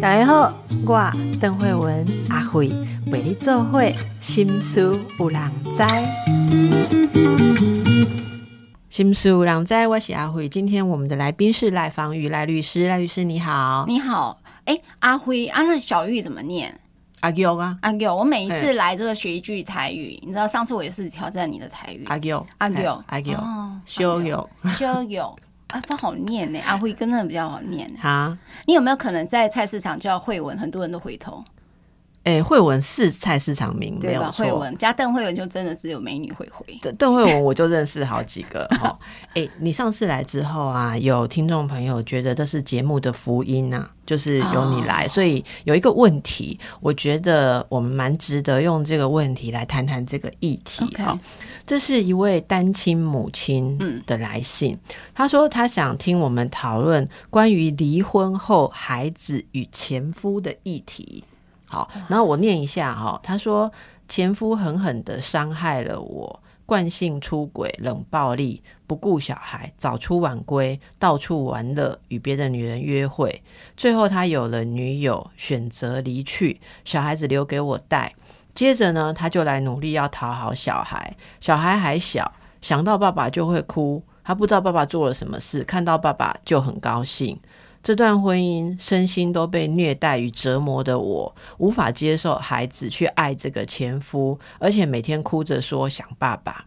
大家好，我邓慧文阿慧为你做会心思有人知，心思有人知，我是阿慧。今天我们的来宾是赖芳玉赖律师，赖律师你好，你好。哎，阿辉，啊，那小玉怎么念？阿佑啊，阿佑。我每一次来都要学一句台语，你知道上次我也是挑战你的台语。阿佑，阿佑，阿佑，修友，修友。啊，不好念呢。阿辉真的比较好念。啊，你有没有可能在菜市场叫慧文，很多人都回头？哎，慧文是菜市场名，没有错。慧文加邓慧文，就真的只有美女会回。邓邓慧文，我就认识好几个哈。哎，你上次来之后啊，有听众朋友觉得这是节目的福音呐，就是由你来，所以有一个问题，我觉得我们蛮值得用这个问题来谈谈这个议题哈。这是一位单亲母亲的来信，他说他想听我们讨论关于离婚后孩子与前夫的议题。好，然后我念一下哈。他说，前夫狠狠的伤害了我，惯性出轨、冷暴力、不顾小孩、早出晚归、到处玩乐、与别的女人约会。最后他有了女友，选择离去，小孩子留给我带。接着呢，他就来努力要讨好小孩。小孩还小，想到爸爸就会哭。他不知道爸爸做了什么事，看到爸爸就很高兴。这段婚姻，身心都被虐待与折磨的我，无法接受孩子去爱这个前夫，而且每天哭着说想爸爸。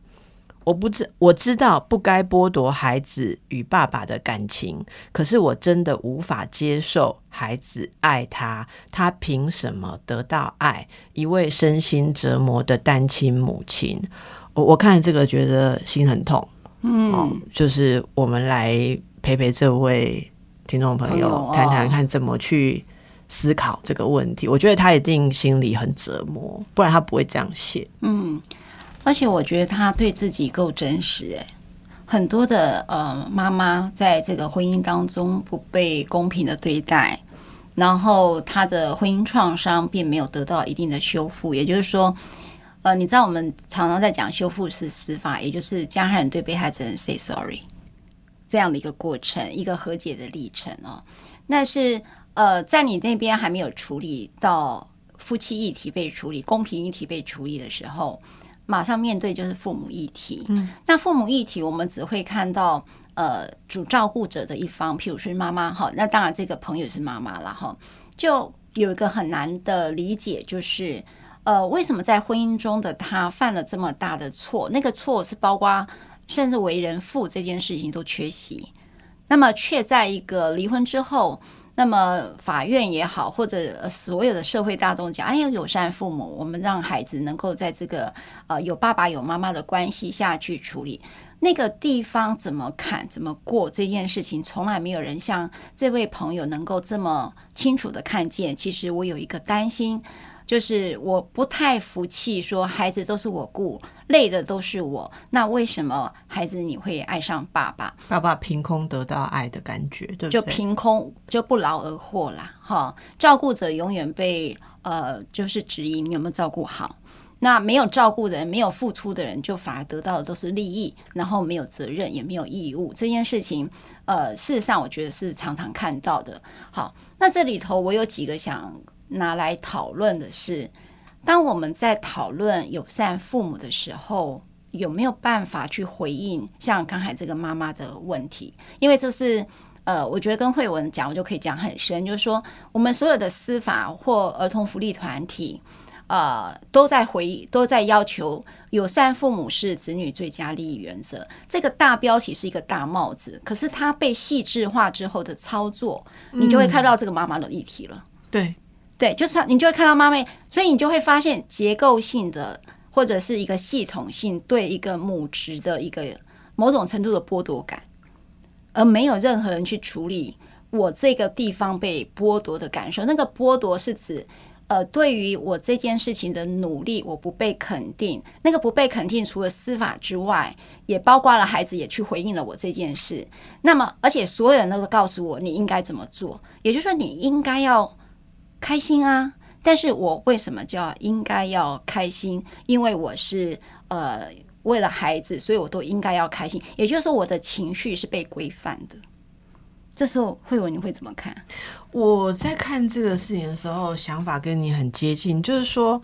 我不知我知道不该剥夺孩子与爸爸的感情，可是我真的无法接受孩子爱他，他凭什么得到爱？一位身心折磨的单亲母亲，我我看这个觉得心很痛。嗯，就是我们来陪陪这位。听众朋友，谈谈看怎么去思考这个问题。我觉得他一定心里很折磨，不然他不会这样写。嗯，而且我觉得他对自己够真实。哎，很多的呃妈妈在这个婚姻当中不被公平的对待，然后她的婚姻创伤并没有得到一定的修复。也就是说，呃，你知道我们常常在讲修复式司法，也就是加害人对被害者人 say sorry。这样的一个过程，一个和解的历程哦。那是呃，在你那边还没有处理到夫妻议题被处理、公平议题被处理的时候，马上面对就是父母议题。嗯，那父母议题，我们只会看到呃主照顾者的一方，譬如说妈妈哈。那当然，这个朋友是妈妈了哈。就有一个很难的理解，就是呃，为什么在婚姻中的他犯了这么大的错？那个错是包括。甚至为人父这件事情都缺席，那么却在一个离婚之后，那么法院也好，或者所有的社会大众讲，哎呀，友善父母，我们让孩子能够在这个呃有爸爸有妈妈的关系下去处理那个地方怎么看怎么过这件事情，从来没有人像这位朋友能够这么清楚的看见。其实我有一个担心。就是我不太服气，说孩子都是我顾，累的都是我，那为什么孩子你会爱上爸爸？爸爸凭空得到爱的感觉，对就凭空就不劳而获啦，哈！照顾者永远被呃，就是质疑你有没有照顾好。那没有照顾的人，没有付出的人，就反而得到的都是利益，然后没有责任，也没有义务。这件事情，呃，事实上我觉得是常常看到的。好，那这里头我有几个想。拿来讨论的是，当我们在讨论友善父母的时候，有没有办法去回应像刚才这个妈妈的问题？因为这是呃，我觉得跟慧文讲，我就可以讲很深，就是说，我们所有的司法或儿童福利团体，呃，都在回都在要求友善父母是子女最佳利益原则。这个大标题是一个大帽子，可是它被细致化之后的操作，你就会看到这个妈妈的议题了。对。对，就是你就会看到妈咪，所以你就会发现结构性的或者是一个系统性对一个母职的一个某种程度的剥夺感，而没有任何人去处理我这个地方被剥夺的感受。那个剥夺是指，呃，对于我这件事情的努力，我不被肯定。那个不被肯定，除了司法之外，也包括了孩子也去回应了我这件事。那么，而且所有人都告诉我你应该怎么做，也就是说，你应该要。开心啊！但是我为什么叫应该要开心？因为我是呃为了孩子，所以我都应该要开心。也就是说，我的情绪是被规范的。这时候慧文你会怎么看？我在看这个事情的时候，想法跟你很接近，就是说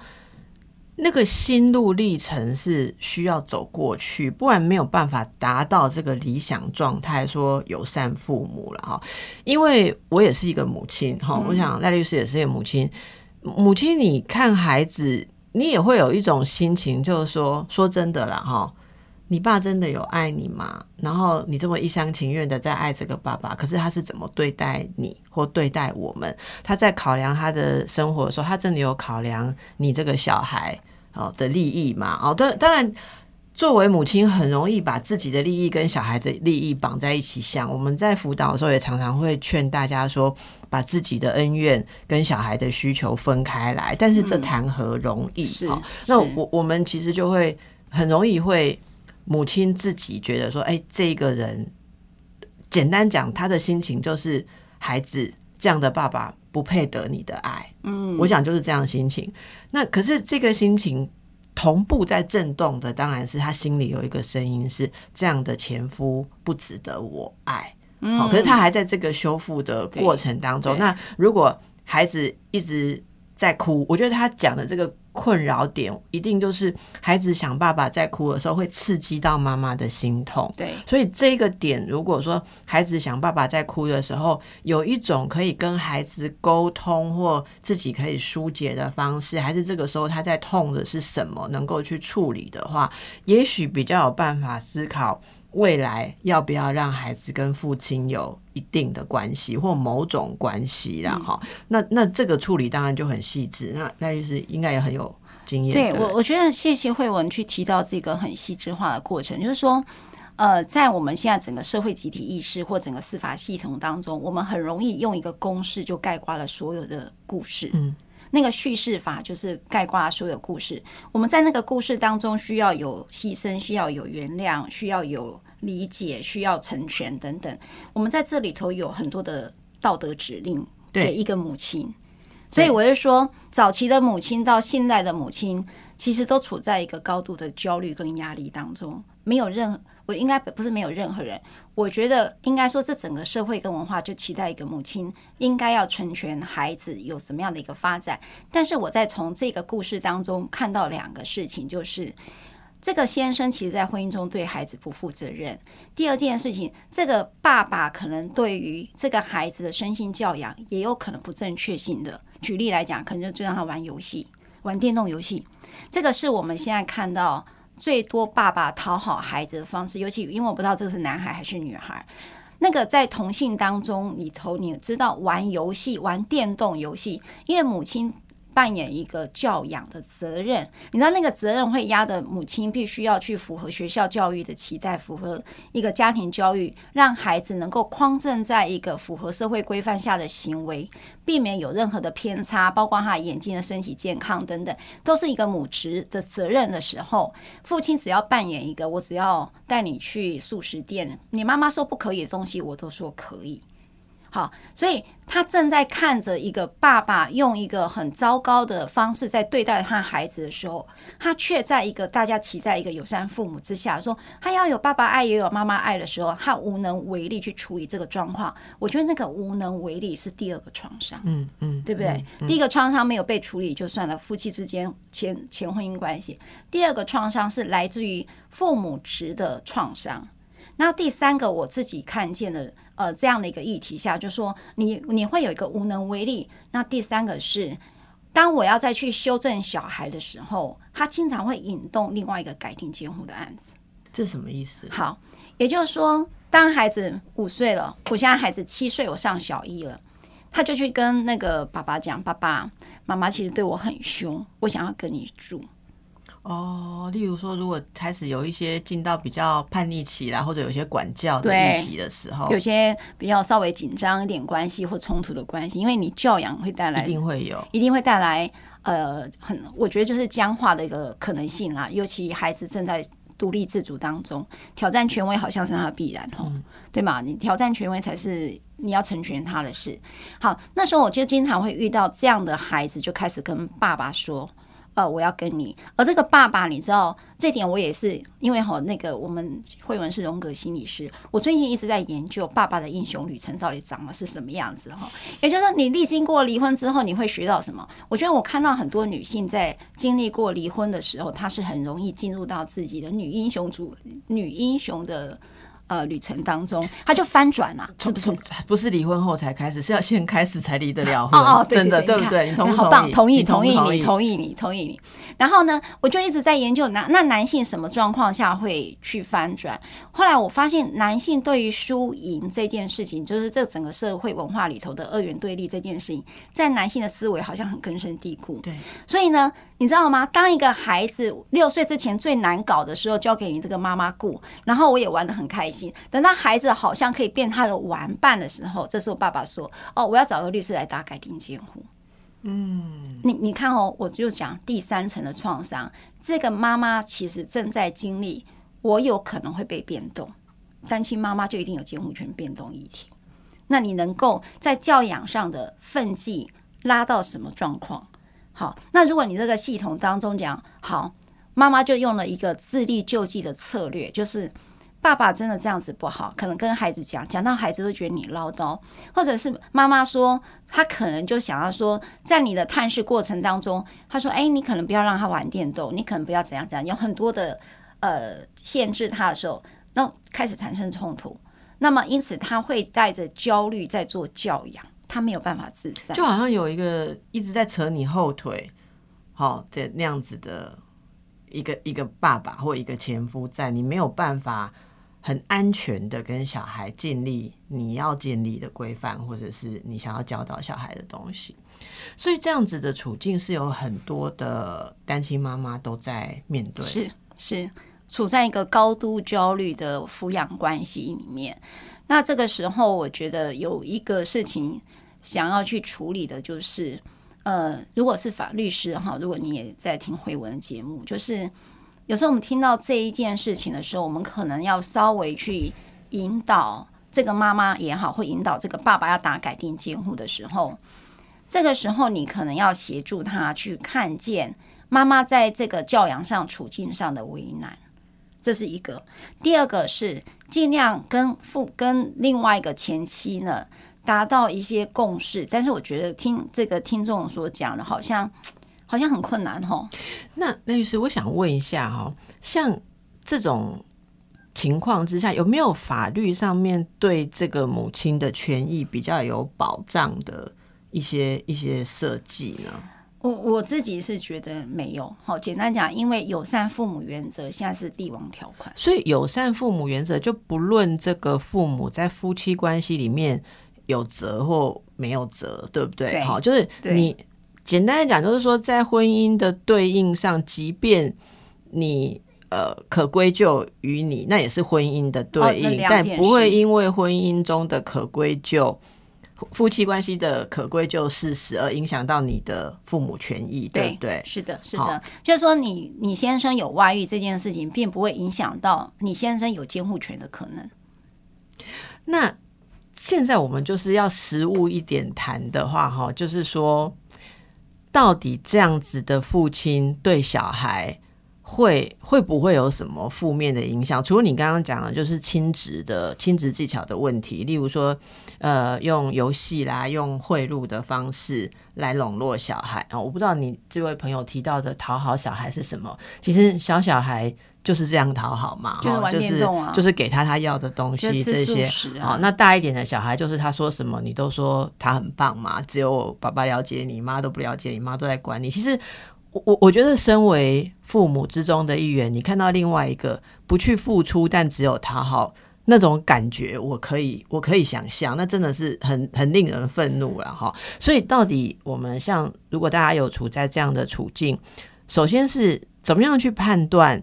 那个心路历程是需要走过去，不然没有办法达到这个理想状态，说友善父母了哈。因为我也是一个母亲哈，我想赖律师也是一个母亲。母亲，你看孩子，你也会有一种心情，就是说，说真的啦哈。你爸真的有爱你吗？然后你这么一厢情愿的在爱这个爸爸，可是他是怎么对待你或对待我们？他在考量他的生活的时候，他真的有考量你这个小孩哦的利益吗？哦，当当然，作为母亲很容易把自己的利益跟小孩的利益绑在一起想。我们在辅导的时候也常常会劝大家说，把自己的恩怨跟小孩的需求分开来。但是这谈何容易？是那我我们其实就会很容易会。母亲自己觉得说：“哎，这个人，简单讲，他的心情就是孩子这样的爸爸不配得你的爱。”嗯，我想就是这样心情。那可是这个心情同步在震动的，当然是他心里有一个声音是这样的前夫不值得我爱。嗯，可是他还在这个修复的过程当中。那如果孩子一直在哭，我觉得他讲的这个。困扰点一定就是孩子想爸爸在哭的时候会刺激到妈妈的心痛，对，所以这个点如果说孩子想爸爸在哭的时候有一种可以跟孩子沟通或自己可以疏解的方式，还是这个时候他在痛的是什么能够去处理的话，也许比较有办法思考。未来要不要让孩子跟父亲有一定的关系或某种关系啦？哈，那那这个处理当然就很细致，那那就是应该也很有经验。对我，我觉得谢谢慧文去提到这个很细致化的过程，就是说，呃，在我们现在整个社会集体意识或整个司法系统当中，我们很容易用一个公式就概括了所有的故事。嗯，那个叙事法就是概括了所有故事。我们在那个故事当中需要有牺牲，需要有原谅，需要有。理解需要成全等等，我们在这里头有很多的道德指令给一个母亲，所以我就说，早期的母亲到现在的母亲，其实都处在一个高度的焦虑跟压力当中。没有任我应该不是没有任何人，我觉得应该说，这整个社会跟文化就期待一个母亲应该要成全孩子有什么样的一个发展。但是我在从这个故事当中看到两个事情，就是。这个先生其实，在婚姻中对孩子不负责任。第二件事情，这个爸爸可能对于这个孩子的身心教养也有可能不正确性的。举例来讲，可能就让他玩游戏，玩电动游戏。这个是我们现在看到最多爸爸讨好孩子的方式。尤其因为我不知道这个是男孩还是女孩。那个在同性当中里头，你知道玩游戏、玩电动游戏，因为母亲。扮演一个教养的责任，你知道那个责任会压的母亲必须要去符合学校教育的期待，符合一个家庭教育，让孩子能够匡正在一个符合社会规范下的行为，避免有任何的偏差，包括他眼睛的身体健康等等，都是一个母职的责任的时候，父亲只要扮演一个，我只要带你去素食店，你妈妈说不可以的东西，我都说可以。好，所以他正在看着一个爸爸用一个很糟糕的方式在对待他孩子的时候，他却在一个大家期待一个友善父母之下，说他要有爸爸爱也有妈妈爱的时候，他无能为力去处理这个状况。我觉得那个无能为力是第二个创伤，嗯嗯，对不对？第一个创伤没有被处理就算了，夫妻之间前前婚姻关系；第二个创伤是来自于父母职的创伤。那第三个我自己看见的。呃，这样的一个议题下，就说你你会有一个无能为力。那第三个是，当我要再去修正小孩的时候，他经常会引动另外一个改定监护的案子。这什么意思？好，也就是说，当孩子五岁了，我现在孩子七岁，我上小一了，他就去跟那个爸爸讲：“爸爸妈妈其实对我很凶，我想要跟你住。”哦，例如说，如果开始有一些进到比较叛逆期啦，或者有些管教的议题的时候，有些比较稍微紧张一点关系或冲突的关系，因为你教养会带来，一定会有，一定会带来呃，很我觉得就是僵化的一个可能性啦。尤其孩子正在独立自主当中，挑战权威好像是他的必然哦，对吗？你挑战权威才是你要成全他的事。好，那时候我就经常会遇到这样的孩子，就开始跟爸爸说。呃，我要跟你。而这个爸爸，你知道这点，我也是因为哈，那个我们慧文是荣格心理师，我最近一直在研究爸爸的英雄旅程到底长得是什么样子哈。也就是说，你历经过离婚之后，你会学到什么？我觉得我看到很多女性在经历过离婚的时候，她是很容易进入到自己的女英雄主、女英雄的。呃，旅程当中，他就翻转了，是不是？不是离婚后才开始，是要先开始才离得了婚。哦哦，真的对不对？你同好棒，同意同意你，同意你，同意你。然后呢，我就一直在研究男那男性什么状况下会去翻转。后来我发现，男性对于输赢这件事情，就是这整个社会文化里头的二元对立这件事情，在男性的思维好像很根深蒂固。对，所以呢。你知道吗？当一个孩子六岁之前最难搞的时候，交给你这个妈妈顾，然后我也玩的很开心。等到孩子好像可以变他的玩伴的时候，这时候爸爸说：“哦，我要找个律师来打改定监护。”嗯，你你看哦，我就讲第三层的创伤，这个妈妈其实正在经历，我有可能会被变动，单亲妈妈就一定有监护权变动议题。那你能够在教养上的奋际拉到什么状况？好，那如果你这个系统当中讲好，妈妈就用了一个自力救济的策略，就是爸爸真的这样子不好，可能跟孩子讲，讲到孩子都觉得你唠叨，或者是妈妈说他可能就想要说，在你的探视过程当中，他说，哎，你可能不要让他玩电动，你可能不要怎样怎样，有很多的呃限制他的时候，那开始产生冲突，那么因此他会带着焦虑在做教养。他没有办法自在，就好像有一个一直在扯你后腿，好的那样子的一个一个爸爸或一个前夫，在你没有办法很安全的跟小孩建立你要建立的规范，或者是你想要教导小孩的东西，所以这样子的处境是有很多的单亲妈妈都在面对，是是处在一个高度焦虑的抚养关系里面。那这个时候，我觉得有一个事情。想要去处理的就是，呃，如果是法律师哈，如果你也在听回文节目，就是有时候我们听到这一件事情的时候，我们可能要稍微去引导这个妈妈也好，会引导这个爸爸要打改定监护的时候，这个时候你可能要协助他去看见妈妈在这个教养上处境上的为难，这是一个。第二个是尽量跟父跟另外一个前妻呢。达到一些共识，但是我觉得听这个听众所讲的，好像 好像很困难哈。那那律师，我想问一下哈，像这种情况之下，有没有法律上面对这个母亲的权益比较有保障的一些一些设计呢？我我自己是觉得没有。好，简单讲，因为友善父母原则现在是帝王条款，所以友善父母原则就不论这个父母在夫妻关系里面。有责或没有责，对不对？好，就是你简单的讲，就是说，在婚姻的对应上，即便你呃可归咎于你，那也是婚姻的对应，但不会因为婚姻中的可归咎、夫妻关系的可归咎事实而影响到你的父母权益，对不对？是的，是的，就是说，你你先生有外遇这件事情，并不会影响到你先生有监护权的可能。那。现在我们就是要实物一点谈的话，哈，就是说，到底这样子的父亲对小孩会会不会有什么负面的影响？除了你刚刚讲的，就是亲职的亲职技巧的问题，例如说，呃，用游戏啦，用贿赂的方式来笼络小孩啊。我不知道你这位朋友提到的讨好小孩是什么？其实小小孩。就是这样讨好嘛，就是就是给他他要的东西这些。好，那大一点的小孩，就是他说什么你都说他很棒嘛，只有爸爸了解你，妈都不了解你，妈都在管你。其实我我觉得，身为父母之中的一员，你看到另外一个不去付出，但只有讨好那种感觉，我可以我可以想象，那真的是很很令人愤怒了哈。所以到底我们像如果大家有处在这样的处境，首先是怎么样去判断？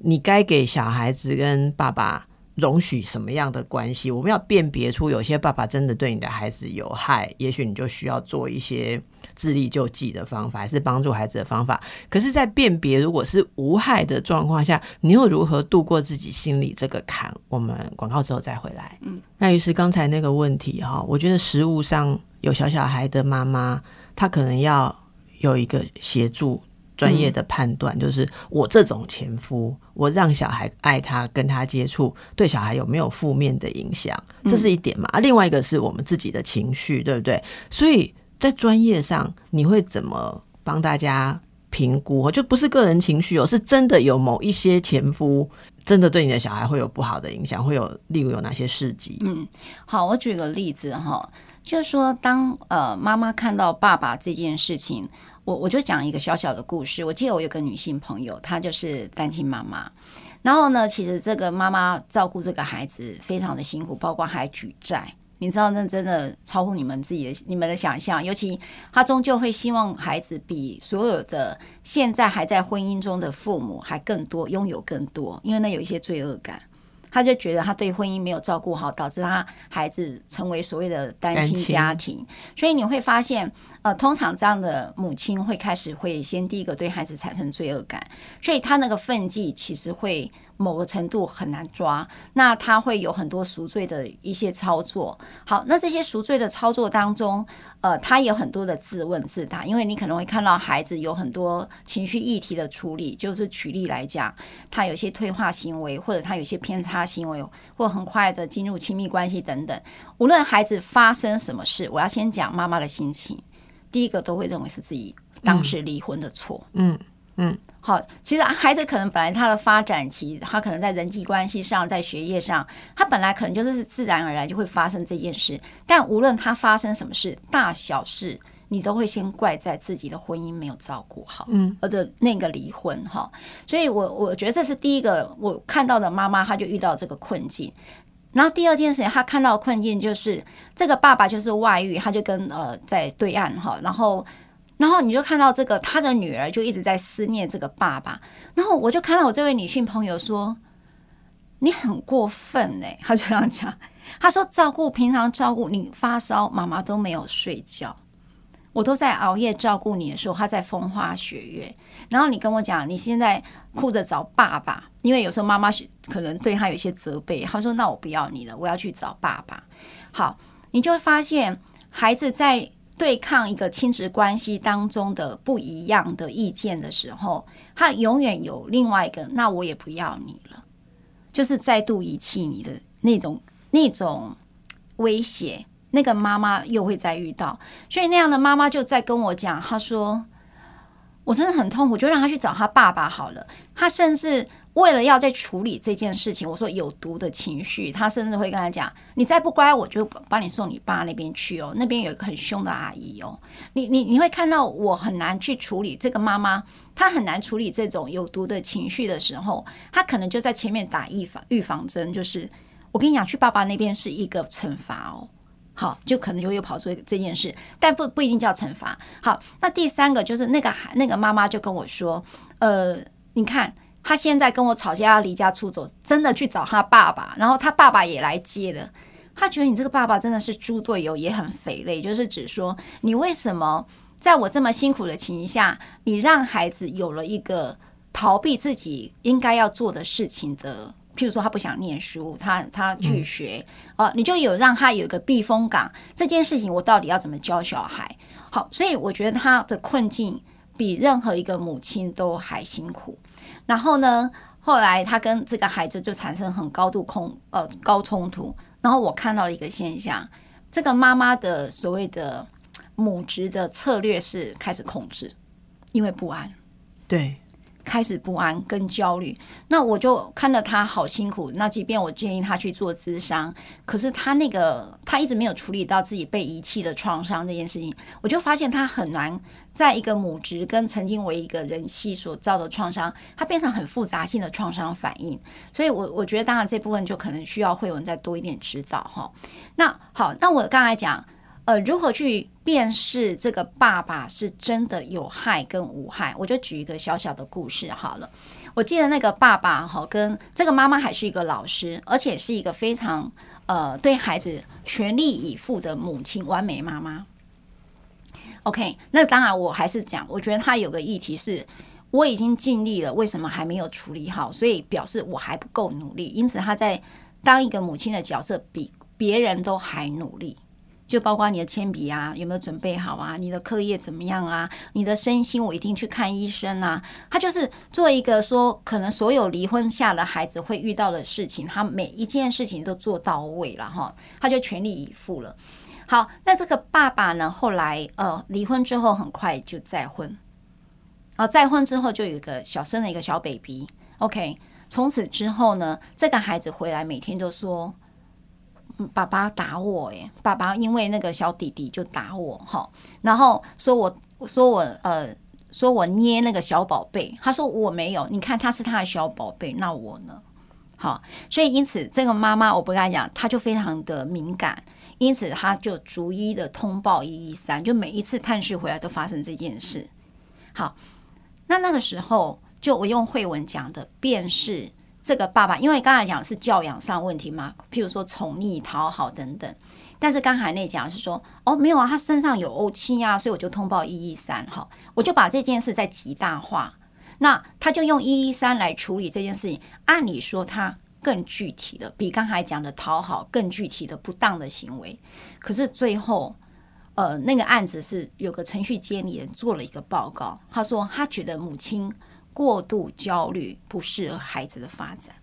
你该给小孩子跟爸爸容许什么样的关系？我们要辨别出有些爸爸真的对你的孩子有害，也许你就需要做一些自力救济的方法，还是帮助孩子的方法。可是，在辨别如果是无害的状况下，你又如何度过自己心里这个坎？我们广告之后再回来。嗯，那于是刚才那个问题哈，我觉得食物上有小小孩的妈妈，她可能要有一个协助。专业的判断，就是我这种前夫，我让小孩爱他，跟他接触，对小孩有没有负面的影响，这是一点嘛？啊，另外一个是我们自己的情绪，对不对？所以在专业上，你会怎么帮大家评估？就不是个人情绪哦，是真的有某一些前夫。真的对你的小孩会有不好的影响，会有例如有哪些事迹？嗯，好，我举个例子哈，就是说，当呃妈妈看到爸爸这件事情，我我就讲一个小小的故事。我记得我有个女性朋友，她就是单亲妈妈，然后呢，其实这个妈妈照顾这个孩子非常的辛苦，包括还举债。你知道，那真的超乎你们自己的、你们的想象。尤其他终究会希望孩子比所有的现在还在婚姻中的父母还更多，拥有更多，因为那有一些罪恶感。他就觉得他对婚姻没有照顾好，导致他孩子成为所谓的单亲家庭。所以你会发现，呃，通常这样的母亲会开始会先第一个对孩子产生罪恶感，所以他那个愤计其实会。某个程度很难抓，那他会有很多赎罪的一些操作。好，那这些赎罪的操作当中，呃，他有很多的自问自答，因为你可能会看到孩子有很多情绪议题的处理。就是举例来讲，他有些退化行为，或者他有些偏差行为，或很快的进入亲密关系等等。无论孩子发生什么事，我要先讲妈妈的心情。第一个都会认为是自己当时离婚的错。嗯。嗯，好，其实孩子可能本来他的发展期，他可能在人际关系上，在学业上，他本来可能就是自然而然就会发生这件事。但无论他发生什么事，大小事，你都会先怪在自己的婚姻没有照顾好，嗯，或者那个离婚哈。所以我我觉得这是第一个我看到的妈妈，她就遇到这个困境。然后第二件事情，她看到的困境就是这个爸爸就是外遇，他就跟呃在对岸哈，然后。然后你就看到这个，他的女儿就一直在思念这个爸爸。然后我就看到我这位女性朋友说：“你很过分哎！” 他就这样讲，他说：“照顾平常照顾你发烧，妈妈都没有睡觉，我都在熬夜照顾你的时候，他在风花雪月。然后你跟我讲，你现在哭着找爸爸，因为有时候妈妈可能对他有些责备。他说：‘那我不要你了，我要去找爸爸。’好，你就会发现孩子在。”对抗一个亲子关系当中的不一样的意见的时候，他永远有另外一个，那我也不要你了，就是再度遗弃你的那种那种威胁。那个妈妈又会再遇到，所以那样的妈妈就在跟我讲，她说：“我真的很痛苦，就让他去找他爸爸好了。”他甚至。为了要在处理这件事情，我说有毒的情绪，他甚至会跟他讲：“你再不乖，我就把你送你爸那边去哦，那边有一个很凶的阿姨哦。”你你你会看到我很难去处理这个妈妈，她很难处理这种有毒的情绪的时候，她可能就在前面打预防预防针，就是我跟你讲，去爸爸那边是一个惩罚哦。好，就可能就又跑出这件事，但不不一定叫惩罚。好，那第三个就是那个那个妈妈就跟我说：“呃，你看。”他现在跟我吵架要离家出走，真的去找他爸爸，然后他爸爸也来接了。他觉得你这个爸爸真的是猪队友，也很肥累，就是指说你为什么在我这么辛苦的情形下，你让孩子有了一个逃避自己应该要做的事情的，譬如说他不想念书，他他拒学啊，你就有让他有一个避风港。这件事情我到底要怎么教小孩？好，所以我觉得他的困境比任何一个母亲都还辛苦。然后呢？后来他跟这个孩子就产生很高度控呃高冲突。然后我看到了一个现象，这个妈妈的所谓的母职的策略是开始控制，因为不安。对。开始不安跟焦虑，那我就看到他好辛苦。那即便我建议他去做咨商，可是他那个他一直没有处理到自己被遗弃的创伤这件事情，我就发现他很难在一个母职跟曾经为一个人妻所造的创伤，他变成很复杂性的创伤反应。所以，我我觉得当然这部分就可能需要慧文再多一点指导哈。那好，那我刚才讲。呃，如何去辨识这个爸爸是真的有害跟无害？我就举一个小小的故事好了。我记得那个爸爸哈，跟这个妈妈还是一个老师，而且是一个非常呃对孩子全力以赴的母亲，完美妈妈。OK，那当然我还是讲，我觉得他有个议题是，我已经尽力了，为什么还没有处理好？所以表示我还不够努力，因此他在当一个母亲的角色比别人都还努力。就包括你的铅笔啊有没有准备好啊，你的课业怎么样啊，你的身心我一定去看医生啊。他就是做一个说，可能所有离婚下的孩子会遇到的事情，他每一件事情都做到位了哈，他就全力以赴了。好，那这个爸爸呢，后来呃离婚之后很快就再婚，啊再婚之后就有一个小生了一个小 baby，OK。从此之后呢，这个孩子回来每天都说：“，爸爸打我，诶，爸爸因为那个小弟弟就打我，哈，然后说我说我呃，说我捏那个小宝贝，他说我没有，你看他是他的小宝贝，那我呢？好，所以因此这个妈妈我不跟他讲，他就非常的敏感，因此他就逐一的通报一一三，就每一次探视回来都发生这件事。好，那那个时候。就我用慧文讲的，便是这个爸爸，因为刚才讲是教养上问题嘛，譬如说宠溺、讨好等等。但是刚才那讲是说，哦，没有啊，他身上有怄气啊，所以我就通报一一三哈，我就把这件事再极大化。那他就用一一三来处理这件事情，按理说他更具体的，比刚才讲的讨好更具体的不当的行为。可是最后，呃，那个案子是有个程序监理人做了一个报告，他说他觉得母亲。过度焦虑不适合孩子的发展，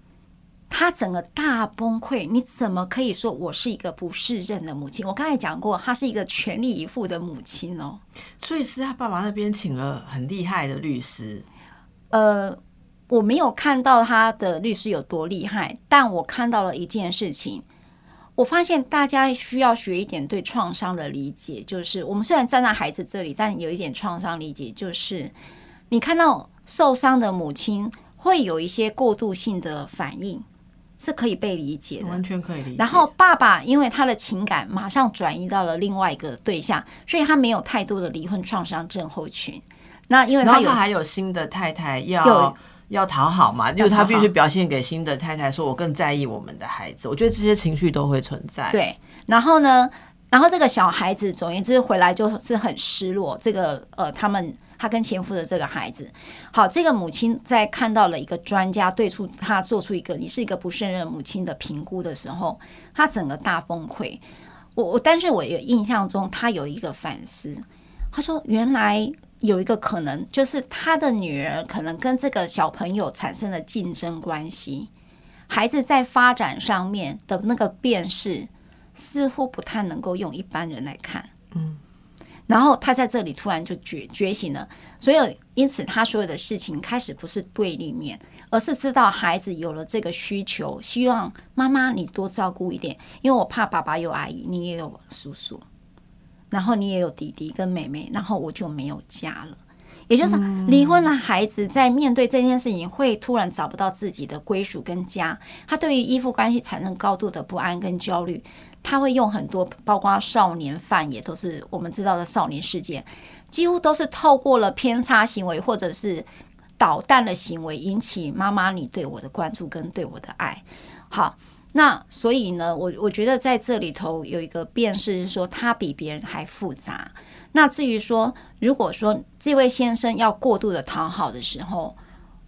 他整个大崩溃。你怎么可以说我是一个不适任的母亲？我刚才讲过，他是一个全力以赴的母亲哦。所以是他爸爸那边请了很厉害的律师。呃，我没有看到他的律师有多厉害，但我看到了一件事情。我发现大家需要学一点对创伤的理解，就是我们虽然站在孩子这里，但有一点创伤理解，就是你看到。受伤的母亲会有一些过度性的反应，是可以被理解的，完全可以理解。然后爸爸因为他的情感马上转移到了另外一个对象，所以他没有太多的离婚创伤症候群。那因为他有还有新的太太要要讨好嘛，就是他必须表现给新的太太说：“我更在意我们的孩子。”我觉得这些情绪都会存在。对，然后呢，然后这个小孩子总言之回来就是很失落。这个呃，他们。他跟前夫的这个孩子，好，这个母亲在看到了一个专家对出他做出一个你是一个不胜任母亲的评估的时候，他整个大崩溃。我我，但是我有印象中他有一个反思，他说原来有一个可能，就是他的女儿可能跟这个小朋友产生了竞争关系，孩子在发展上面的那个辨识似乎不太能够用一般人来看，嗯。然后他在这里突然就觉觉醒了，所以因此他所有的事情开始不是对立面，而是知道孩子有了这个需求，希望妈妈你多照顾一点，因为我怕爸爸有阿姨，你也有叔叔，然后你也有弟弟跟妹妹，然后我就没有家了。也就是离婚了，孩子在面对这件事情会突然找不到自己的归属跟家，他对于依附关系产生高度的不安跟焦虑。他会用很多，包括少年犯也都是我们知道的少年事件，几乎都是透过了偏差行为或者是捣蛋的行为，引起妈妈你对我的关注跟对我的爱。好，那所以呢，我我觉得在这里头有一个辨识，是说他比别人还复杂。那至于说，如果说这位先生要过度的讨好的时候，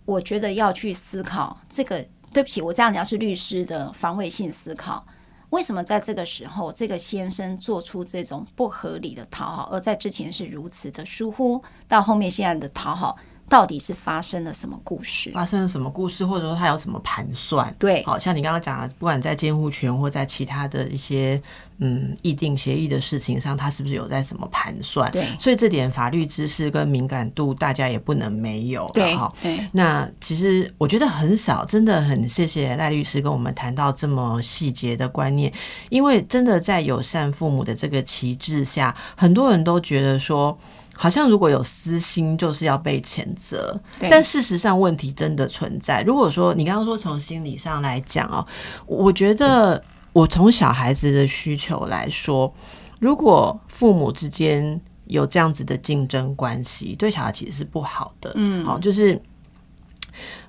我觉得要去思考这个。对不起，我这样讲是律师的防卫性思考。为什么在这个时候，这个先生做出这种不合理的讨好，而在之前是如此的疏忽，到后面现在的讨好？到底是发生了什么故事？发生了什么故事，或者说他有什么盘算？对，好像你刚刚讲的，不管在监护权或在其他的一些嗯议定协议的事情上，他是不是有在什么盘算？对，所以这点法律知识跟敏感度，大家也不能没有。对，哈，对那其实我觉得很少，真的很谢谢赖律师跟我们谈到这么细节的观念，因为真的在友善父母的这个旗帜下，很多人都觉得说。好像如果有私心，就是要被谴责。但事实上，问题真的存在。如果说你刚刚说从心理上来讲哦，我觉得我从小孩子的需求来说，如果父母之间有这样子的竞争关系，对小孩其实是不好的。嗯，好，就是，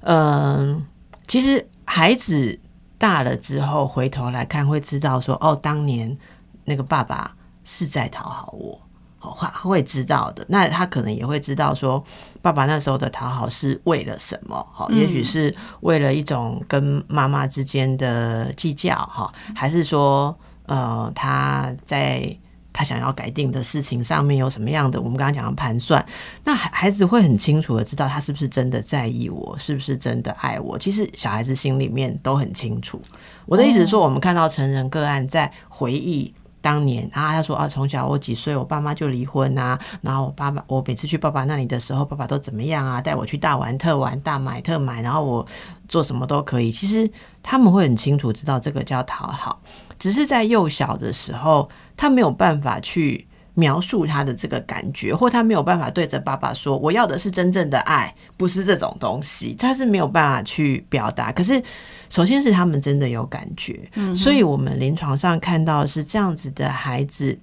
嗯，其实孩子大了之后回头来看，会知道说，哦，当年那个爸爸是在讨好我。会会知道的，那他可能也会知道说，爸爸那时候的讨好是为了什么？哈，也许是为了一种跟妈妈之间的计较，哈，还是说，呃，他在他想要改定的事情上面有什么样的，我们刚刚讲的盘算，那孩孩子会很清楚的知道他是不是真的在意我，是不是真的爱我。其实小孩子心里面都很清楚。我的意思是说，我们看到成人个案在回忆。当年啊，他说啊，从小我几岁，我爸妈就离婚啊。然后我爸爸，我每次去爸爸那里的时候，爸爸都怎么样啊？带我去大玩特玩、大买特买，然后我做什么都可以。其实他们会很清楚知道这个叫讨好，只是在幼小的时候，他没有办法去。描述他的这个感觉，或他没有办法对着爸爸说：“我要的是真正的爱，不是这种东西。”他是没有办法去表达。可是，首先是他们真的有感觉，嗯所以我们临床上看到是这样子的孩子，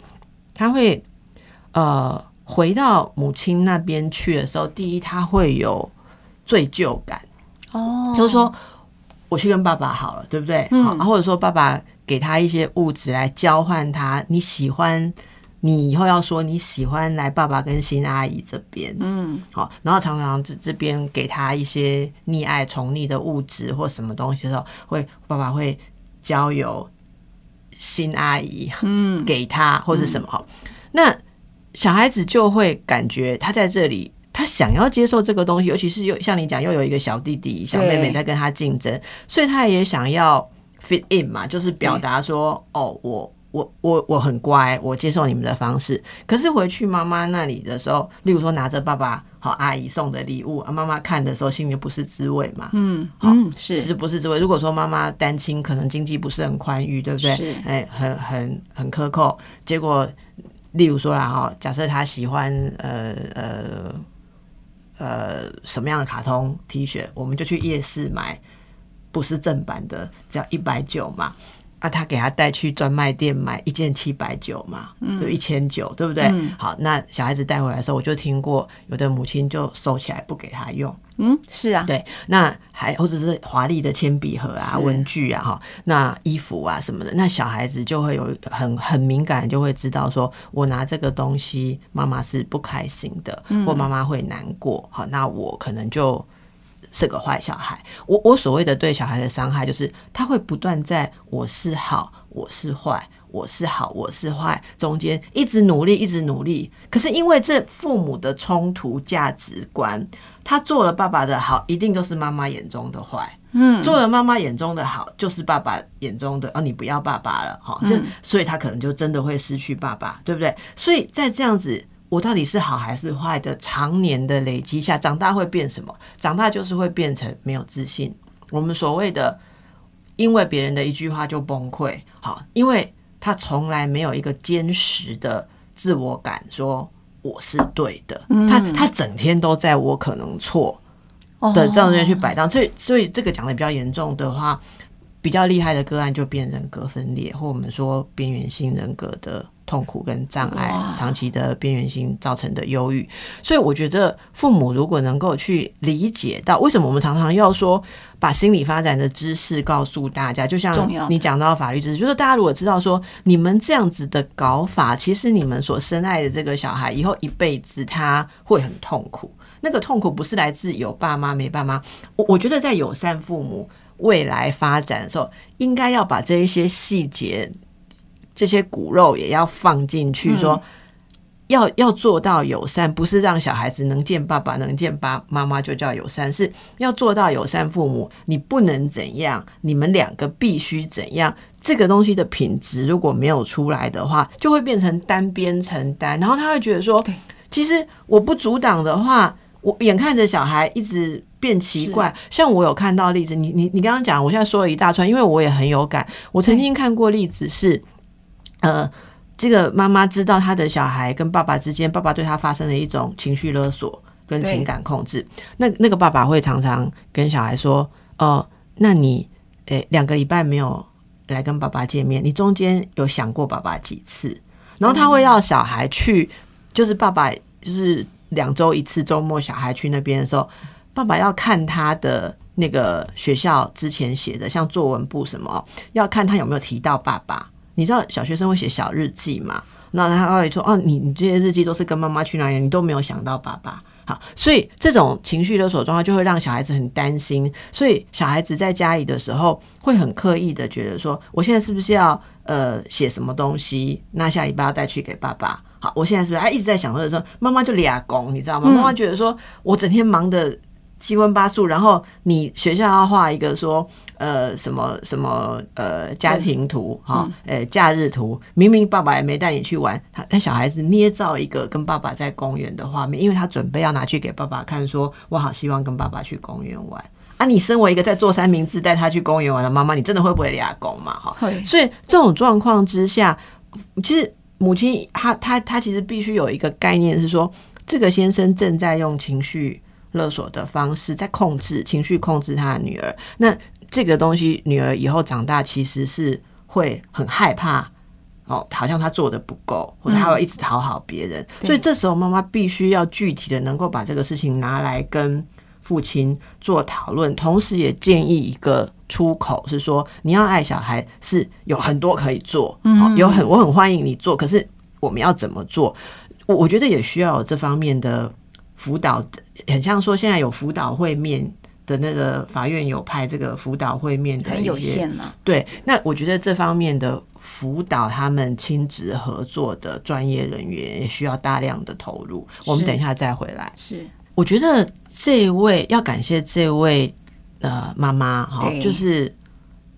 他会呃回到母亲那边去的时候，第一他会有罪疚感哦，就是说我去跟爸爸好了，对不对？好，或者说爸爸给他一些物质来交换他你喜欢。你以后要说你喜欢来爸爸跟新阿姨这边，嗯，好，然后常常这这边给他一些溺爱宠溺的物质或什么东西的时候，会爸爸会交由新阿姨，嗯，给他或者什么。哈，那小孩子就会感觉他在这里，他想要接受这个东西，尤其是又像你讲又有一个小弟弟小妹妹在跟他竞争，所以他也想要 fit in 嘛，就是表达说，哦，我。我我我很乖，我接受你们的方式。可是回去妈妈那里的时候，例如说拿着爸爸好阿姨送的礼物，啊，妈妈看的时候心里不是滋味嘛？嗯，好是是不是滋味？如果说妈妈单亲，可能经济不是很宽裕，对不对？是哎，很很很苛扣。结果例如说啦哈，假设他喜欢呃呃呃什么样的卡通 T 恤，我们就去夜市买，不是正版的，只要一百九嘛。那他给他带去专卖店买一件七百九嘛，就一千九，对不对？好，那小孩子带回来的时候，我就听过有的母亲就收起来不给他用。嗯，是啊，对。那还或者是华丽的铅笔盒啊、文具啊、哈，那衣服啊什么的，那小孩子就会有很很敏感，就会知道说我拿这个东西，妈妈是不开心的，或妈妈会难过。好，那我可能就。是个坏小孩，我我所谓的对小孩的伤害，就是他会不断在我是好，我是坏，我是好，我是坏中间一直努力，一直努力。可是因为这父母的冲突价值观，他做了爸爸的好，一定都是妈妈眼中的坏。嗯，做了妈妈眼中的好，就是爸爸眼中的哦，你不要爸爸了，哈，就所以他可能就真的会失去爸爸，对不对？所以在这样子。我到底是好还是坏的？常年的累积下，长大会变什么？长大就是会变成没有自信。我们所谓的，因为别人的一句话就崩溃，好，因为他从来没有一个坚实的自我感，说我是对的。他他整天都在我可能错的这样子去摆荡，所以所以这个讲的比较严重的话，比较厉害的个案就变人格分裂，或我们说边缘性人格的。痛苦跟障碍，长期的边缘性造成的忧郁，所以我觉得父母如果能够去理解到，为什么我们常常要说把心理发展的知识告诉大家，就像你讲到法律知识，就是大家如果知道说你们这样子的搞法，其实你们所深爱的这个小孩以后一辈子他会很痛苦，那个痛苦不是来自有爸妈没爸妈，我我觉得在友善父母未来发展的时候，应该要把这一些细节。这些骨肉也要放进去，说要要做到友善，不是让小孩子能见爸爸、能见爸妈妈就叫友善，是要做到友善父母。你不能怎样，你们两个必须怎样。这个东西的品质如果没有出来的话，就会变成单边承担。然后他会觉得说，其实我不阻挡的话，我眼看着小孩一直变奇怪。像我有看到例子，你你你刚刚讲，我现在说了一大串，因为我也很有感。我曾经看过例子是。呃，这个妈妈知道她的小孩跟爸爸之间，爸爸对他发生了一种情绪勒索跟情感控制。那那个爸爸会常常跟小孩说：“哦，那你诶两个礼拜没有来跟爸爸见面，你中间有想过爸爸几次？”然后他会要小孩去，就是爸爸就是两周一次周末，小孩去那边的时候，爸爸要看他的那个学校之前写的，像作文部什么，要看他有没有提到爸爸。你知道小学生会写小日记嘛？那他会说：“哦，你你这些日记都是跟妈妈去哪里？你都没有想到爸爸。”好，所以这种情绪勒索状况就会让小孩子很担心，所以小孩子在家里的时候会很刻意的觉得说，我现在是不是要呃写什么东西，那下礼拜要带去给爸爸。好，我现在是不是他一直在想的时候，妈妈就俩工，你知道吗？妈妈觉得说我整天忙的七荤八素，然后你学校要画一个说。呃，什么什么呃，家庭图哈，呃，假日图，明明爸爸也没带你去玩，他他小孩子捏造一个跟爸爸在公园的画面，因为他准备要拿去给爸爸看，说我好希望跟爸爸去公园玩啊！你身为一个在做三明治带他去公园玩的妈妈，你真的会不会俩公嘛？哈，所以这种状况之下，其实母亲她她她其实必须有一个概念是说，这个先生正在用情绪勒索的方式在控制情绪，控制他的女儿。那这个东西，女儿以后长大其实是会很害怕哦，好像她做的不够，或者她会一直讨好别人。所以这时候妈妈必须要具体的能够把这个事情拿来跟父亲做讨论，同时也建议一个出口，是说你要爱小孩是有很多可以做，有很我很欢迎你做，可是我们要怎么做？我我觉得也需要有这方面的辅导，很像说现在有辅导会面。的那个法院有派这个辅导会面的一些，对，那我觉得这方面的辅导他们亲子合作的专业人员也需要大量的投入。我们等一下再回来。是，我觉得这位要感谢这位呃妈妈哈，就是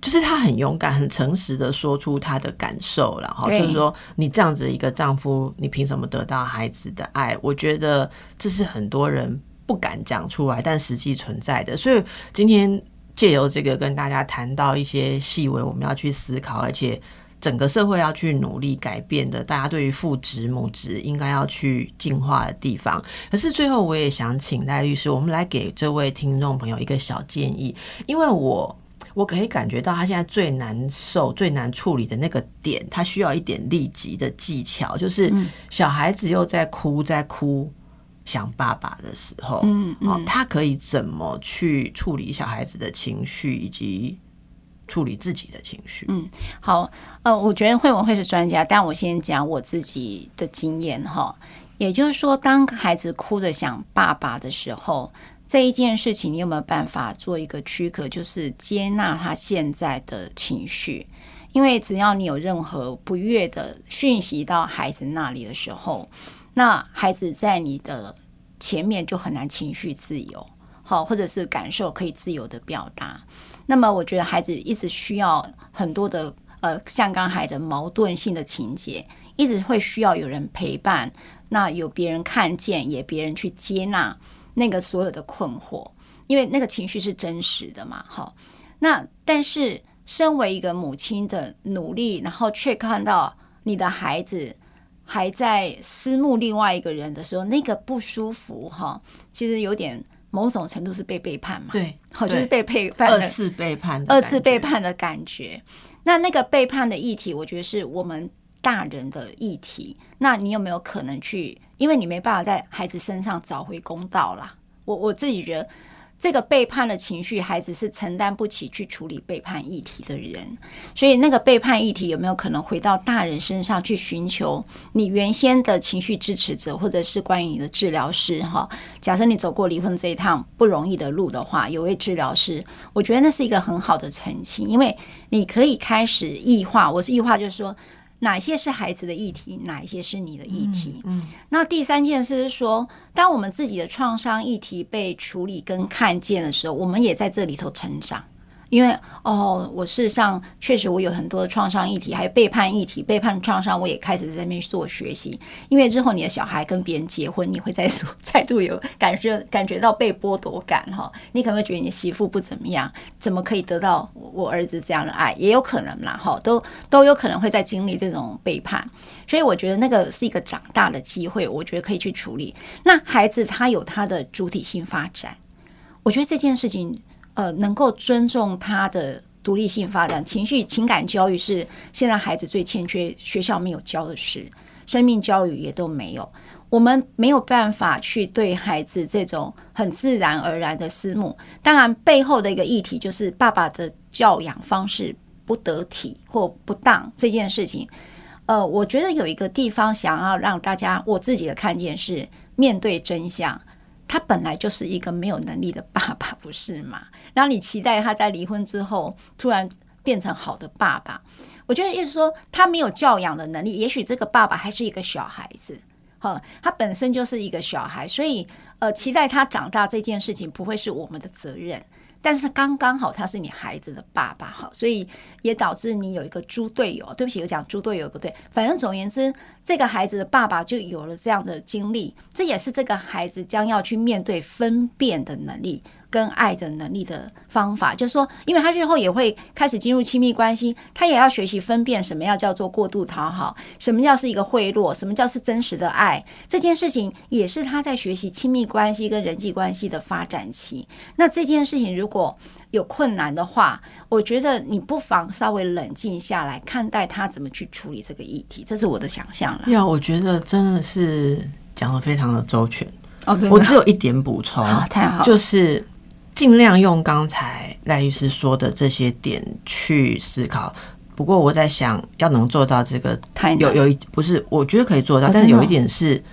就是她很勇敢、很诚实的说出她的感受，了哈就是说你这样子一个丈夫，你凭什么得到孩子的爱？我觉得这是很多人。不敢讲出来，但实际存在的。所以今天借由这个跟大家谈到一些细微，我们要去思考，而且整个社会要去努力改变的，大家对于父职母职应该要去进化的地方。可是最后，我也想请赖律师，我们来给这位听众朋友一个小建议，因为我我可以感觉到他现在最难受、最难处理的那个点，他需要一点立即的技巧，就是小孩子又在哭，在哭。想爸爸的时候，嗯，哦，他可以怎么去处理小孩子的情绪，以及处理自己的情绪？嗯，好，呃，我觉得慧文会是专家，但我先讲我自己的经验哈。也就是说，当孩子哭着想爸爸的时候，这一件事情，你有没有办法做一个躯壳，就是接纳他现在的情绪？因为只要你有任何不悦的讯息到孩子那里的时候。那孩子在你的前面就很难情绪自由，好，或者是感受可以自由的表达。那么，我觉得孩子一直需要很多的呃，像刚才的矛盾性的情节，一直会需要有人陪伴。那有别人看见，也别人去接纳那个所有的困惑，因为那个情绪是真实的嘛。好，那但是身为一个母亲的努力，然后却看到你的孩子。还在私慕另外一个人的时候，那个不舒服哈，其实有点某种程度是被背叛嘛，对，好就是被背叛，二次背叛，二次背叛的感觉。那那个背叛的议题，我觉得是我们大人的议题。那你有没有可能去？因为你没办法在孩子身上找回公道啦。我我自己觉得。这个背叛的情绪，孩子是承担不起去处理背叛议题的人，所以那个背叛议题有没有可能回到大人身上去寻求你原先的情绪支持者，或者是关于你的治疗师？哈，假设你走过离婚这一趟不容易的路的话，有位治疗师，我觉得那是一个很好的澄清，因为你可以开始异化。我是异化，就是说。哪些是孩子的议题，哪一些是你的议题？嗯，那第三件事是说，当我们自己的创伤议题被处理跟看见的时候，我们也在这里头成长。因为哦，我事实上确实我有很多的创伤议题，还有背叛议题，背叛创伤，我也开始在那边做学习。因为之后你的小孩跟别人结婚，你会再再度有感觉感觉到被剥夺感哈，你可能会觉得你媳妇不怎么样，怎么可以得到我儿子这样的爱？也有可能啦哈，都 都有可能会在经历这种背叛，所以我觉得那个是一个长大的机会，我觉得可以去处理。那孩子他有他的主体性发展，我觉得这件事情。呃，能够尊重他的独立性发展，情绪情感教育是现在孩子最欠缺，学校没有教的事，生命教育也都没有。我们没有办法去对孩子这种很自然而然的私募，当然背后的一个议题就是爸爸的教养方式不得体或不当这件事情。呃，我觉得有一个地方想要让大家我自己的看见是面对真相。他本来就是一个没有能力的爸爸，不是吗？然后你期待他在离婚之后突然变成好的爸爸，我觉得意思说他没有教养的能力，也许这个爸爸还是一个小孩子，哈，他本身就是一个小孩，所以呃，期待他长大这件事情不会是我们的责任。但是刚刚好他是你孩子的爸爸，好，所以也导致你有一个猪队友。对不起，我讲猪队友不对，反正总而言之，这个孩子的爸爸就有了这样的经历，这也是这个孩子将要去面对分辨的能力。跟爱的能力的方法，就是说，因为他日后也会开始进入亲密关系，他也要学习分辨什么要叫做过度讨好，什么叫是一个贿赂，什么叫是真实的爱。这件事情也是他在学习亲密关系跟人际关系的发展期。那这件事情如果有困难的话，我觉得你不妨稍微冷静下来看待他怎么去处理这个议题。这是我的想象了。呀，我觉得真的是讲的非常的周全。哦，我只有一点补充，太好，就是。尽量用刚才赖律师说的这些点去思考。不过我在想，要能做到这个，有有一不是，我觉得可以做到，但是有一点是，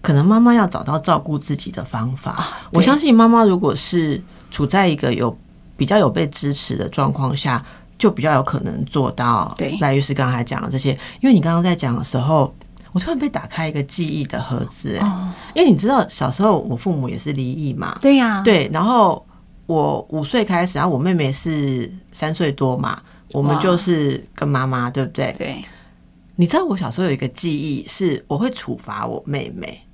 可能妈妈要找到照顾自己的方法。我相信妈妈如果是处在一个有比较有被支持的状况下，就比较有可能做到。对，赖律师刚才讲的这些，因为你刚刚在讲的时候，我突然被打开一个记忆的盒子。哦，因为你知道小时候我父母也是离异嘛。对呀，对，然后。我五岁开始，然后我妹妹是三岁多嘛，我们就是跟妈妈，对不对？对。你知道我小时候有一个记忆，是我会处罚我妹妹，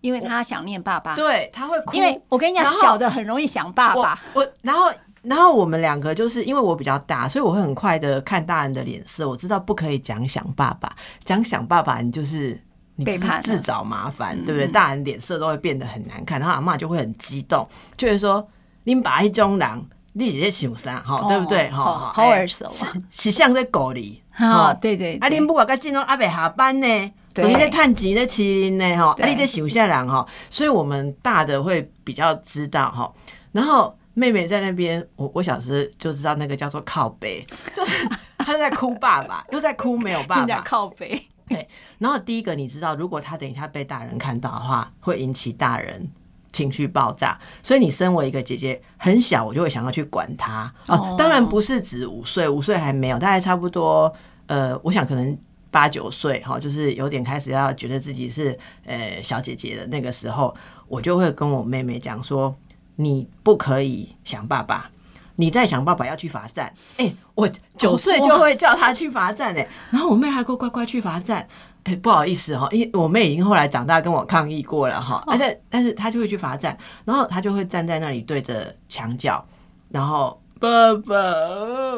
因为她想念爸爸。对，她会哭。因为我跟你讲，小的很容易想爸爸。我然后然后我们两个就是因为我比较大，所以我会很快的看大人的脸色，我知道不可以讲想爸爸，讲想爸爸，你就是你自找麻烦，对不对？大人脸色都会变得很难看，然后阿妈就会很激动，就会说。恁爸一种人，你是在想啥？哈，对不对？哈，好耳熟啊，是像在鼓励。哈，对对。啊，恁不管甲进拢阿未下班呢，等于在探钱在麒麟呢，哈，啊，你在想下人哈，所以我们大的会比较知道哈。然后妹妹在那边，我我小时就知道那个叫做靠背，就是 她在哭爸爸，又在哭没有爸爸，靠背。对。然后第一个，你知道，如果他等一下被大人看到的话，会引起大人。情绪爆炸，所以你身为一个姐姐，很小我就会想要去管她哦。当然不是指五岁，五岁还没有，大概差不多呃，我想可能八九岁哈，就是有点开始要觉得自己是呃小姐姐的那个时候，我就会跟我妹妹讲说：你不可以想爸爸，你在想爸爸要去罚站。哎，我九岁就会叫他去罚站哎，然后我妹还会乖乖去罚站。哎，不好意思哈，因为我妹已经后来长大跟我抗议过了哈，而且但是她就会去罚站，然后她就会站在那里对着墙角，然后爸爸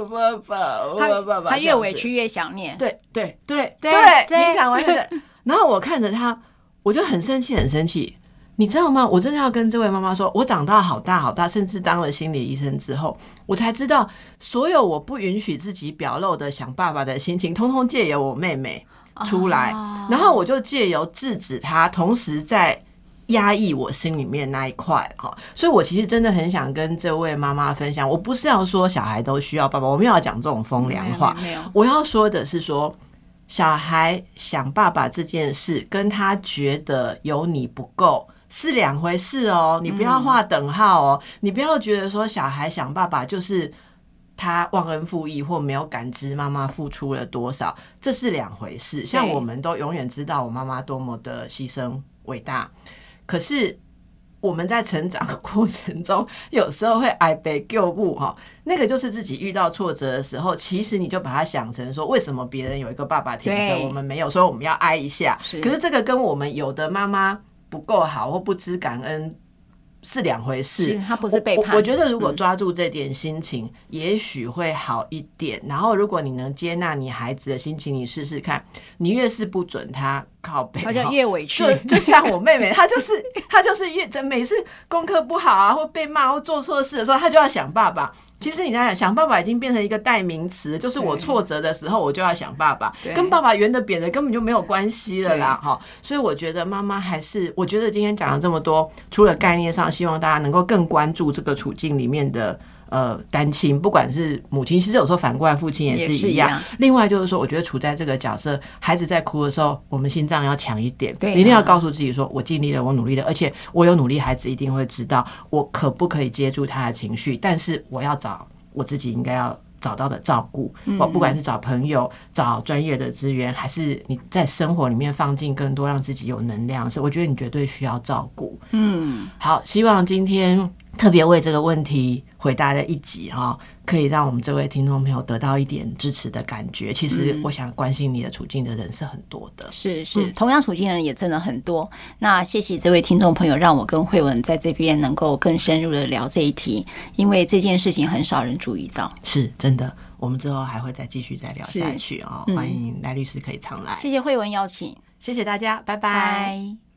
爸爸爸爸爸，她越委屈越想念，对对对对，你想完对，然后我看着她，我就很生气很生气，你知道吗？我真的要跟这位妈妈说，我长大好大好大，甚至当了心理医生之后，我才知道，所有我不允许自己表露的想爸爸的心情，通通借由我妹妹。出来，然后我就借由制止他，同时在压抑我心里面那一块哈。所以我其实真的很想跟这位妈妈分享，我不是要说小孩都需要爸爸，我们要讲这种风凉话。我要说的是说，小孩想爸爸这件事，跟他觉得有你不够是两回事哦。你不要画等号哦，你不要觉得说小孩想爸爸就是。他忘恩负义或没有感知妈妈付出了多少，这是两回事。像我们都永远知道我妈妈多么的牺牲伟大，可是我们在成长的过程中，有时候会挨被旧步哈。那个就是自己遇到挫折的时候，其实你就把它想成说，为什么别人有一个爸爸挺着，我们没有，所以我们要挨一下。可是这个跟我们有的妈妈不够好或不知感恩。是两回事，他不是背叛。我觉得如果抓住这点心情，也许会好一点。然后，如果你能接纳你孩子的心情，你试试看，你越是不准他靠背，他就越委屈。就就像我妹妹，她就是她就是越每次功课不好啊，或被骂或做错事的时候，她就要想爸爸。其实你在想，想爸爸已经变成一个代名词，就是我挫折的时候，我就要想爸爸，跟爸爸圆的扁的根本就没有关系了啦，哈。所以我觉得妈妈还是，我觉得今天讲了这么多，除了概念上，希望大家能够更关注这个处境里面的呃单亲，不管是母亲，其实有时候反过来父亲也也是一样。是一样另外就是说，我觉得处在这个角色，孩子在哭的时候，我们心脏要强一点，对啊一定要告诉自己说，我尽力了，我努力了，而且我有努力，孩子一定会知道我可不可以接住他的情绪，但是我要找我自己应该要。找到的照顾，我不管是找朋友、找专业的资源，还是你在生活里面放进更多让自己有能量，是我觉得你绝对需要照顾。嗯，好，希望今天特别为这个问题回答的一集哈、可以让我们这位听众朋友得到一点支持的感觉。其实，我想关心你的处境的人是很多的。是是，同样处境的人也真的很多。那谢谢这位听众朋友，让我跟慧文在这边能够更深入的聊这一题，因为这件事情很少人注意到。是真的，我们之后还会再继续再聊下去哦。嗯欢迎赖律师可以常来，谢谢慧文邀请，谢谢大家，拜拜拜。